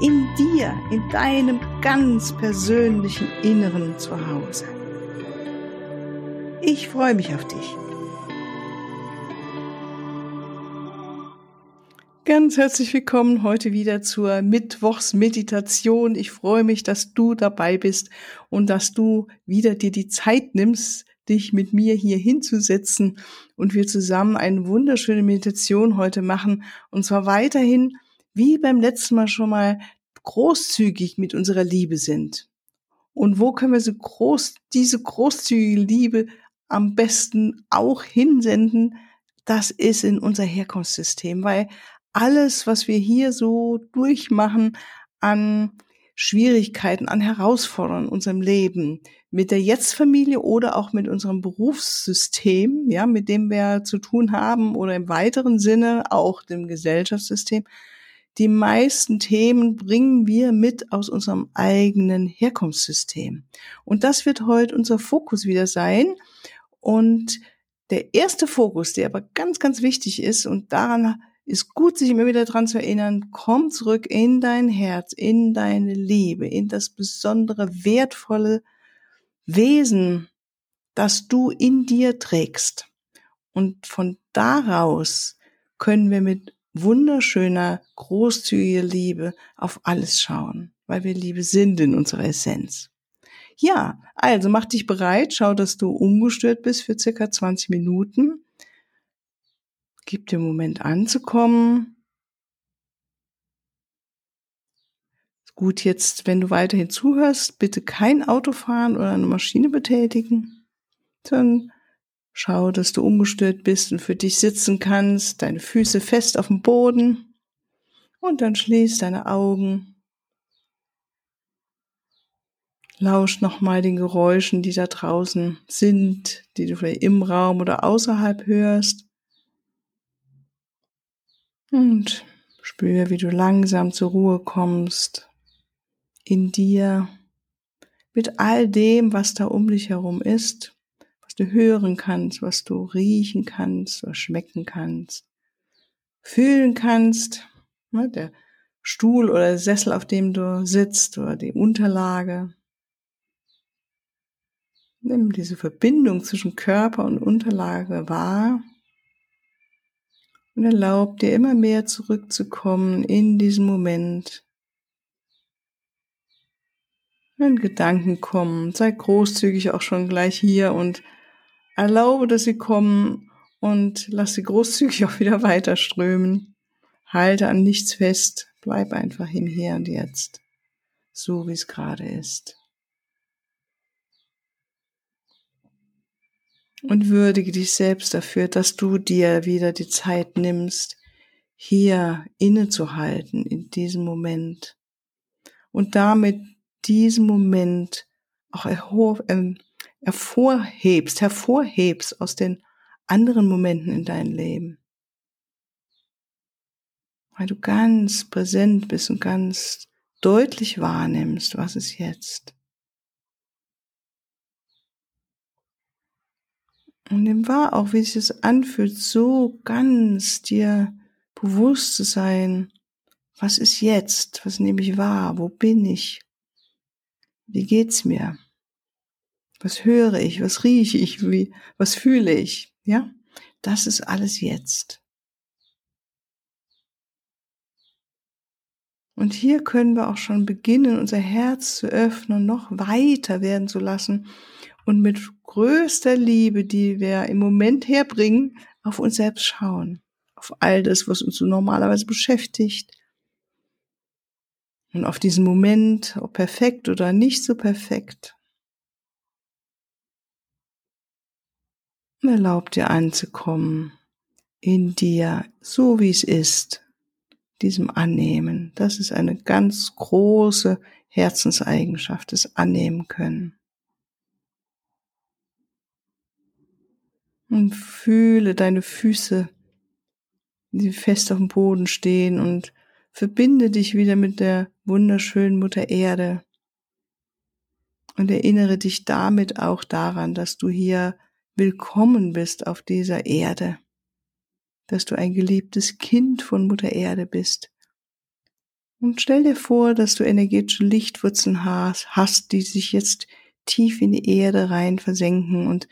In dir, in deinem ganz persönlichen Inneren zu Hause. Ich freue mich auf dich. Ganz herzlich willkommen heute wieder zur Mittwochsmeditation. Ich freue mich, dass du dabei bist und dass du wieder dir die Zeit nimmst, dich mit mir hier hinzusetzen und wir zusammen eine wunderschöne Meditation heute machen. Und zwar weiterhin, wie beim letzten Mal schon mal, großzügig mit unserer Liebe sind. Und wo können wir so groß, diese großzügige Liebe am besten auch hinsenden? Das ist in unser Herkunftssystem, weil alles, was wir hier so durchmachen an Schwierigkeiten, an Herausforderungen in unserem Leben, mit der Jetzt-Familie oder auch mit unserem Berufssystem, ja, mit dem wir zu tun haben oder im weiteren Sinne auch dem Gesellschaftssystem. Die meisten Themen bringen wir mit aus unserem eigenen Herkunftssystem. Und das wird heute unser Fokus wieder sein. Und der erste Fokus, der aber ganz, ganz wichtig ist und daran ist gut, sich immer wieder dran zu erinnern, komm zurück in dein Herz, in deine Liebe, in das besondere, wertvolle Wesen, das du in dir trägst. Und von daraus können wir mit wunderschöner, großzügiger Liebe auf alles schauen, weil wir Liebe sind in unserer Essenz. Ja, also mach dich bereit, schau, dass du ungestört bist für circa 20 Minuten Gib dir Moment anzukommen. Gut, jetzt, wenn du weiterhin zuhörst, bitte kein Auto fahren oder eine Maschine betätigen, sondern schau, dass du ungestört bist und für dich sitzen kannst, deine Füße fest auf dem Boden und dann schließ deine Augen. Lausch nochmal den Geräuschen, die da draußen sind, die du vielleicht im Raum oder außerhalb hörst. Und spüre, wie du langsam zur Ruhe kommst in dir mit all dem, was da um dich herum ist, du hören kannst, was du riechen kannst, was schmecken kannst, fühlen kannst, ne, der Stuhl oder der Sessel, auf dem du sitzt oder die Unterlage. Nimm diese Verbindung zwischen Körper und Unterlage wahr und erlaub dir immer mehr zurückzukommen in diesen Moment. Wenn Gedanken kommen, sei großzügig auch schon gleich hier und erlaube, dass sie kommen und lass sie großzügig auch wieder weiter strömen. Halte an nichts fest, bleib einfach im Hier und Jetzt, so wie es gerade ist. und würdige dich selbst dafür, dass du dir wieder die Zeit nimmst, hier innezuhalten in diesem Moment und damit diesen Moment auch ähm, hervorhebst, hervorhebst aus den anderen Momenten in deinem Leben. Weil du ganz präsent bist und ganz deutlich wahrnimmst, was ist jetzt. Und nimm wahr auch, wie sich das anfühlt, so ganz dir bewusst zu sein, was ist jetzt, was nehme ich wahr, wo bin ich, wie geht's mir, was höre ich, was rieche ich, wie, was fühle ich, ja, das ist alles jetzt. Und hier können wir auch schon beginnen, unser Herz zu öffnen, noch weiter werden zu lassen und mit größter Liebe, die wir im Moment herbringen, auf uns selbst schauen. Auf all das, was uns so normalerweise beschäftigt. Und auf diesen Moment, ob perfekt oder nicht so perfekt. Und erlaub dir anzukommen in dir, so wie es ist, diesem Annehmen. Das ist eine ganz große Herzenseigenschaft, das Annehmen können. Und fühle deine Füße, die fest auf dem Boden stehen und verbinde dich wieder mit der wunderschönen Mutter Erde und erinnere dich damit auch daran, dass du hier willkommen bist auf dieser Erde, dass du ein geliebtes Kind von Mutter Erde bist. Und stell dir vor, dass du energetische Lichtwurzeln hast, die sich jetzt tief in die Erde rein versenken und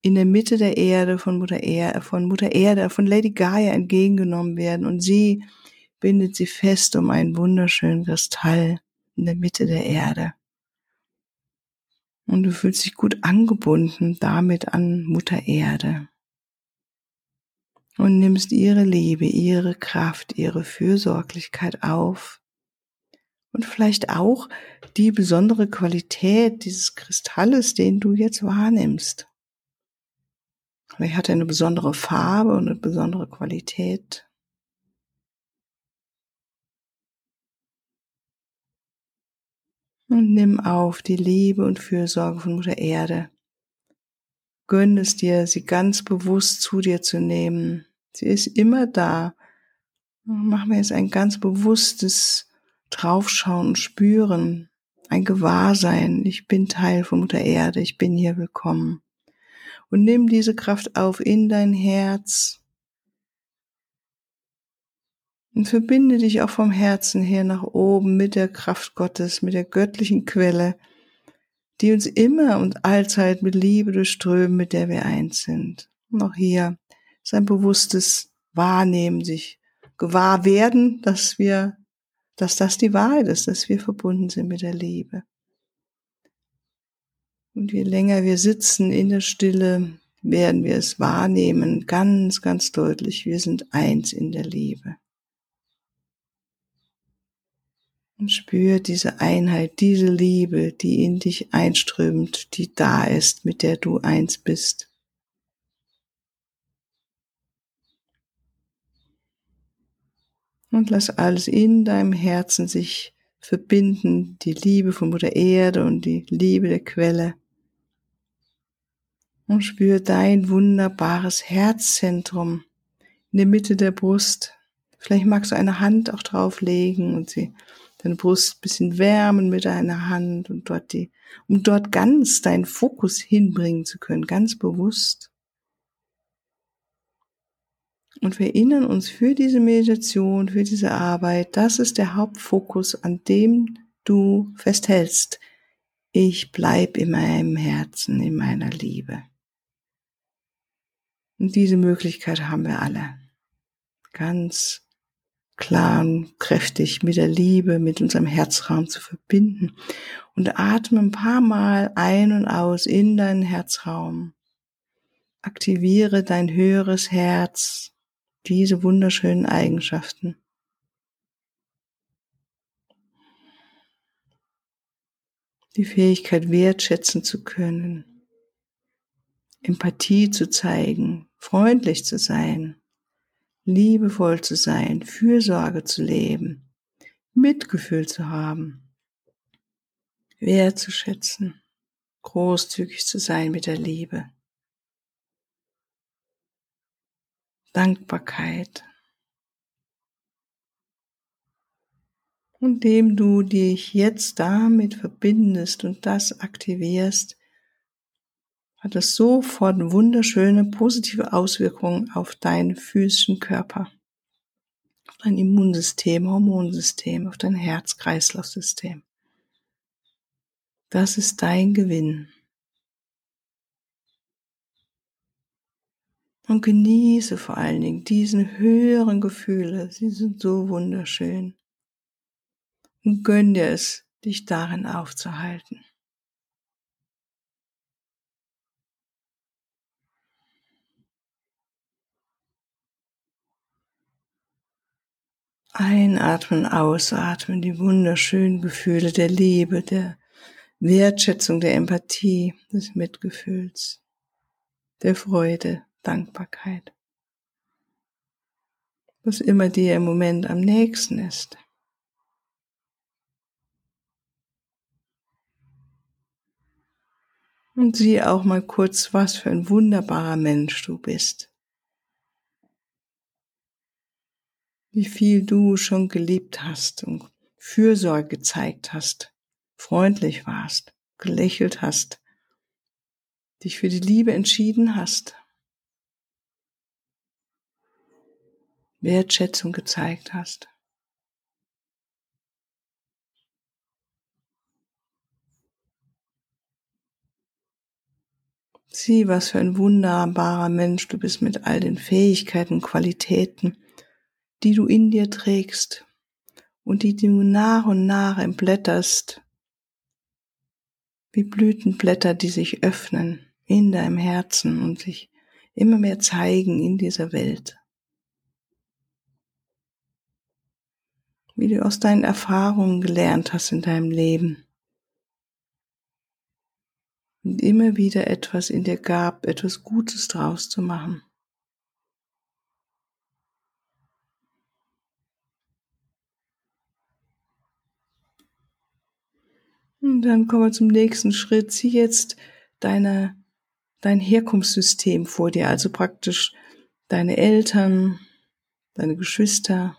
in der Mitte der Erde von Mutter Erde, von Mutter Erde, von Lady Gaia entgegengenommen werden und sie bindet sie fest um einen wunderschönen Kristall in der Mitte der Erde. Und du fühlst dich gut angebunden damit an Mutter Erde. Und nimmst ihre Liebe, ihre Kraft, ihre Fürsorglichkeit auf. Und vielleicht auch die besondere Qualität dieses Kristalles, den du jetzt wahrnimmst. Vielleicht hat er eine besondere Farbe und eine besondere Qualität. Und nimm auf die Liebe und Fürsorge von Mutter Erde. Gönn es dir, sie ganz bewusst zu dir zu nehmen. Sie ist immer da. Mach mir jetzt ein ganz bewusstes Draufschauen und Spüren, ein Gewahrsein. Ich bin Teil von Mutter Erde, ich bin hier willkommen und nimm diese Kraft auf in dein Herz und verbinde dich auch vom Herzen her nach oben mit der Kraft Gottes, mit der göttlichen Quelle, die uns immer und allzeit mit Liebe durchströmen, mit der wir eins sind. Und auch hier ist ein bewusstes Wahrnehmen, sich gewahr werden, dass wir, dass das die Wahrheit ist, dass wir verbunden sind mit der Liebe. Und je länger wir sitzen in der Stille, werden wir es wahrnehmen, ganz, ganz deutlich, wir sind eins in der Liebe. Und spür diese Einheit, diese Liebe, die in dich einströmt, die da ist, mit der du eins bist. Und lass alles in deinem Herzen sich verbinden, die Liebe von Mutter Erde und die Liebe der Quelle und spür dein wunderbares Herzzentrum in der Mitte der Brust. Vielleicht magst du eine Hand auch drauflegen und sie deine Brust ein bisschen wärmen mit deiner Hand und dort die, um dort ganz deinen Fokus hinbringen zu können, ganz bewusst. Und wir erinnern uns für diese Meditation, für diese Arbeit, das ist der Hauptfokus, an dem du festhältst. Ich bleib in meinem Herzen, in meiner Liebe. Und diese Möglichkeit haben wir alle. Ganz klar und kräftig mit der Liebe, mit unserem Herzraum zu verbinden. Und atme ein paar Mal ein und aus in deinen Herzraum. Aktiviere dein höheres Herz, diese wunderschönen Eigenschaften. Die Fähigkeit wertschätzen zu können, Empathie zu zeigen, freundlich zu sein, liebevoll zu sein, Fürsorge zu leben, Mitgefühl zu haben, wertzuschätzen, großzügig zu sein mit der Liebe, Dankbarkeit. Und dem du dich jetzt damit verbindest und das aktivierst, hat es sofort wunderschöne positive Auswirkungen auf deinen physischen Körper, auf dein Immunsystem, Hormonsystem, auf dein Herz-Kreislauf-System. Das ist dein Gewinn. Und genieße vor allen Dingen diesen höheren Gefühle. Sie sind so wunderschön. Und gönn dir es, dich darin aufzuhalten. Einatmen, ausatmen, die wunderschönen Gefühle der Liebe, der Wertschätzung, der Empathie, des Mitgefühls, der Freude, Dankbarkeit. was immer dir im Moment am nächsten ist. Und sieh auch mal kurz, was für ein wunderbarer Mensch du bist. Wie viel du schon geliebt hast und Fürsorge gezeigt hast, freundlich warst, gelächelt hast, dich für die Liebe entschieden hast, Wertschätzung gezeigt hast. Sieh, was für ein wunderbarer Mensch du bist mit all den Fähigkeiten Qualitäten, die du in dir trägst und die du nach und nach entblätterst, wie Blütenblätter, die sich öffnen in deinem Herzen und sich immer mehr zeigen in dieser Welt. Wie du aus deinen Erfahrungen gelernt hast in deinem Leben und immer wieder etwas in dir gab, etwas Gutes draus zu machen. Und dann kommen wir zum nächsten Schritt. Sieh jetzt deine, dein Herkunftssystem vor dir, also praktisch deine Eltern, deine Geschwister,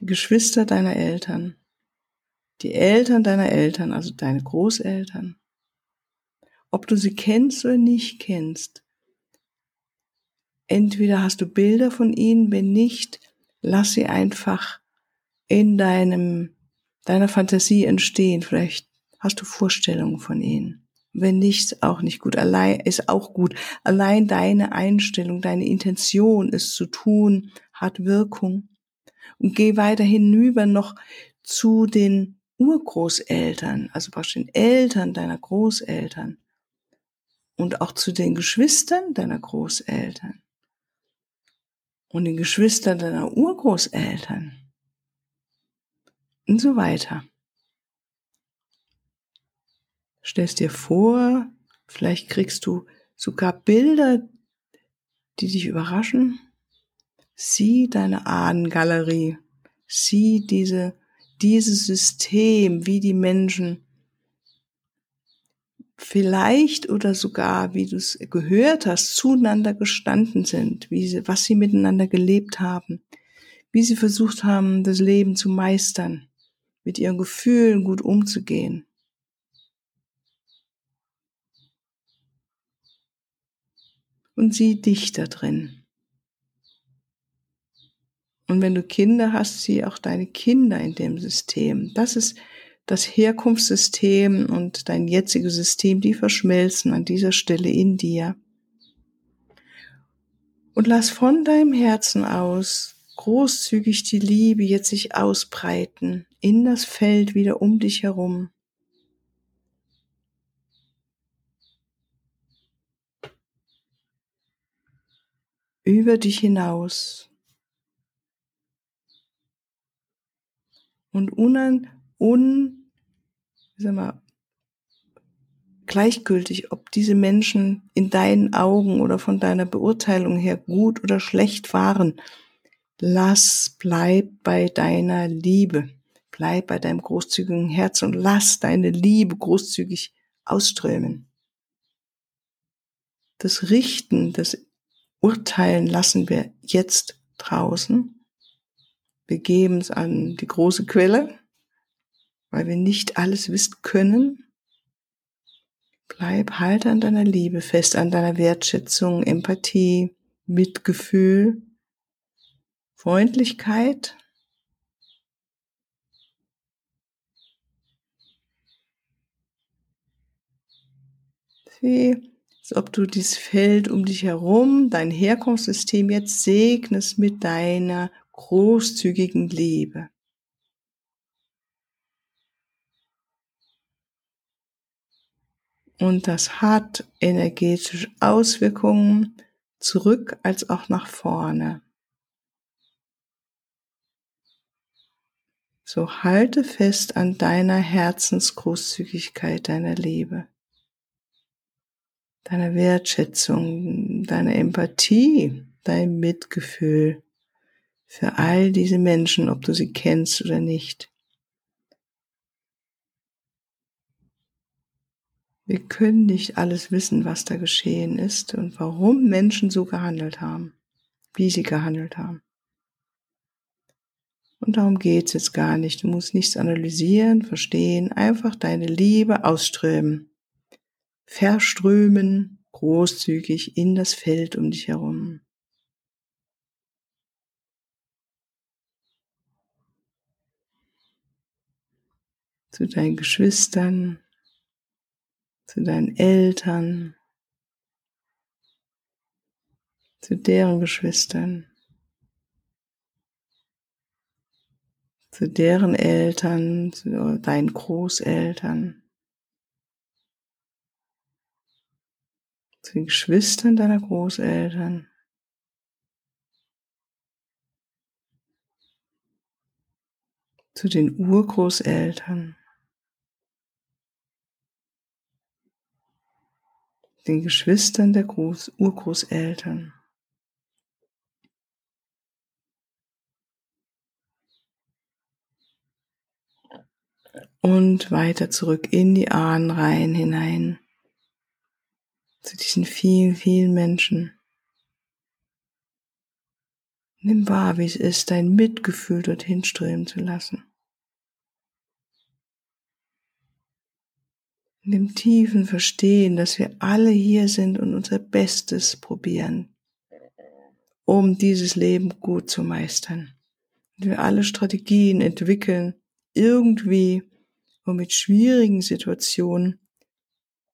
die Geschwister deiner Eltern, die Eltern deiner Eltern, also deine Großeltern, ob du sie kennst oder nicht kennst. Entweder hast du Bilder von ihnen, wenn nicht, lass sie einfach in deinem, deiner Fantasie entstehen. Vielleicht hast du Vorstellungen von ihnen. Wenn nicht, auch nicht gut. Allein ist auch gut. Allein deine Einstellung, deine Intention, es zu tun, hat Wirkung. Und geh weiter hinüber noch zu den Urgroßeltern, also praktisch den Eltern deiner Großeltern und auch zu den Geschwistern deiner Großeltern und den Geschwistern deiner Urgroßeltern und so weiter. Stellst dir vor, vielleicht kriegst du sogar Bilder, die dich überraschen. Sieh deine Ahnengalerie, sieh diese, dieses System, wie die Menschen vielleicht oder sogar, wie du es gehört hast, zueinander gestanden sind, wie sie, was sie miteinander gelebt haben, wie sie versucht haben, das Leben zu meistern, mit ihren Gefühlen gut umzugehen. Und sieh dich da drin. Und wenn du Kinder hast, sieh auch deine Kinder in dem System. Das ist das Herkunftssystem und dein jetziges System, die verschmelzen an dieser Stelle in dir. Und lass von deinem Herzen aus großzügig die Liebe jetzt sich ausbreiten in das Feld wieder um dich herum. Über dich hinaus. Und unan, un, sag mal, gleichgültig, ob diese Menschen in deinen Augen oder von deiner Beurteilung her gut oder schlecht waren. Lass, bleib bei deiner Liebe. Bleib bei deinem großzügigen Herz und lass deine Liebe großzügig ausströmen. Das Richten, das Urteilen lassen wir jetzt draußen. Wir geben es an die große Quelle weil wir nicht alles wissen können. Bleib, halte an deiner Liebe fest, an deiner Wertschätzung, Empathie, Mitgefühl, Freundlichkeit. Sieh, als ob du dieses Feld um dich herum, dein Herkunftssystem jetzt segnest mit deiner großzügigen Liebe. Und das hat energetische Auswirkungen zurück als auch nach vorne. So halte fest an deiner Herzensgroßzügigkeit, deiner Liebe, deiner Wertschätzung, deiner Empathie, dein Mitgefühl, für all diese Menschen, ob du sie kennst oder nicht. Wir können nicht alles wissen, was da geschehen ist und warum Menschen so gehandelt haben, wie sie gehandelt haben. Und darum geht's jetzt gar nicht. Du musst nichts analysieren, verstehen, einfach deine Liebe ausströmen, verströmen, großzügig in das Feld um dich herum. Zu deinen Geschwistern, zu deinen Eltern, zu deren Geschwistern, zu deren Eltern, zu deinen Großeltern, zu den Geschwistern deiner Großeltern. zu den Urgroßeltern. den Geschwistern der Groß Urgroßeltern. Und weiter zurück in die Ahnenreihen hinein. Zu diesen vielen, vielen Menschen. Nimm wahr, wie es ist, dein Mitgefühl dorthin strömen zu lassen. in dem tiefen Verstehen, dass wir alle hier sind und unser Bestes probieren, um dieses Leben gut zu meistern. Und wir alle Strategien entwickeln, irgendwie, um mit schwierigen Situationen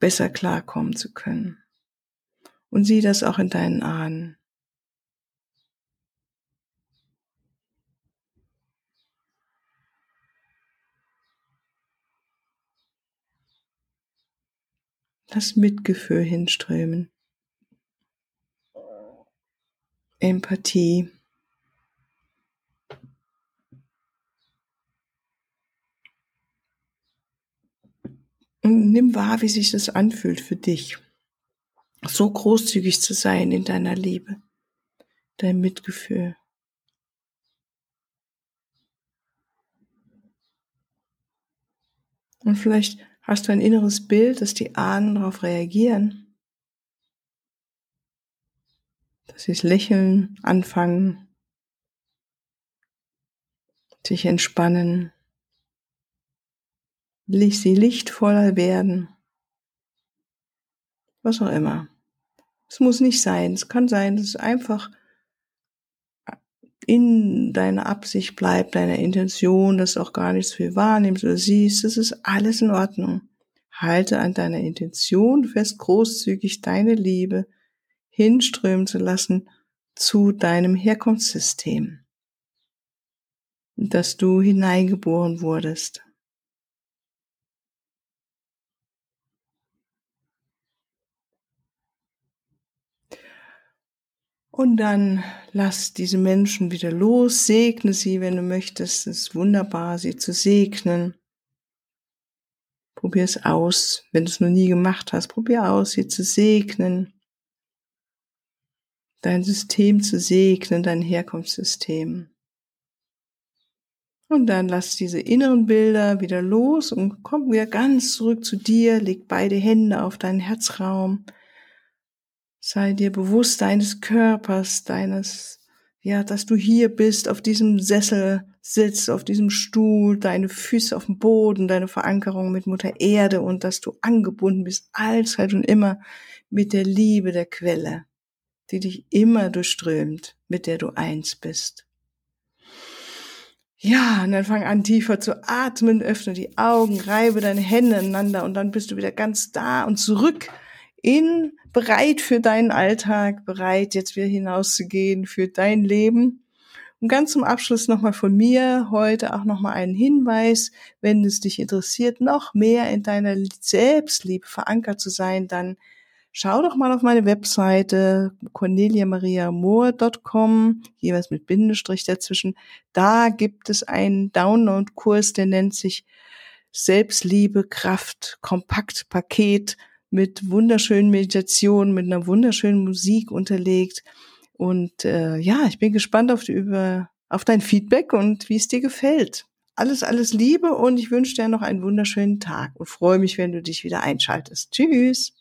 besser klarkommen zu können. Und sieh das auch in deinen Ahnen. das Mitgefühl hinströmen. Empathie. Nimm wahr, wie sich das anfühlt für dich, so großzügig zu sein in deiner Liebe, dein Mitgefühl. Und vielleicht Hast du ein inneres Bild, dass die Ahnen darauf reagieren? Dass sie es lächeln, anfangen, sich entspannen, sie lichtvoller werden, was auch immer. Es muss nicht sein. Es kann sein, dass es einfach in deiner Absicht bleibt, deiner Intention, dass du auch gar nichts viel wahrnimmst oder siehst, das ist alles in Ordnung. Halte an deiner Intention fest, großzügig deine Liebe hinströmen zu lassen zu deinem Herkunftssystem, dass du hineingeboren wurdest. Und dann lass diese Menschen wieder los, segne sie, wenn du möchtest. Es ist wunderbar, sie zu segnen. Probier es aus, wenn du es noch nie gemacht hast. Probier aus, sie zu segnen. Dein System zu segnen, dein Herkunftssystem. Und dann lass diese inneren Bilder wieder los und komm wieder ganz zurück zu dir. Leg beide Hände auf deinen Herzraum. Sei dir bewusst deines Körpers, deines, ja, dass du hier bist, auf diesem Sessel sitzt, auf diesem Stuhl, deine Füße auf dem Boden, deine Verankerung mit Mutter Erde und dass du angebunden bist, allzeit und immer mit der Liebe der Quelle, die dich immer durchströmt, mit der du eins bist. Ja, und dann fang an tiefer zu atmen, öffne die Augen, reibe deine Hände aneinander und dann bist du wieder ganz da und zurück in, bereit für deinen Alltag, bereit jetzt wieder hinauszugehen für dein Leben. Und ganz zum Abschluss nochmal von mir heute auch nochmal einen Hinweis, wenn es dich interessiert, noch mehr in deiner Selbstliebe verankert zu sein, dann schau doch mal auf meine Webseite corneliamariamoor.com, jeweils mit Bindestrich dazwischen. Da gibt es einen Download-Kurs, der nennt sich Selbstliebe, Kraft, Kompaktpaket mit wunderschönen Meditationen, mit einer wunderschönen Musik unterlegt. Und äh, ja, ich bin gespannt auf die über auf dein Feedback und wie es dir gefällt. Alles, alles Liebe und ich wünsche dir noch einen wunderschönen Tag und freue mich, wenn du dich wieder einschaltest. Tschüss.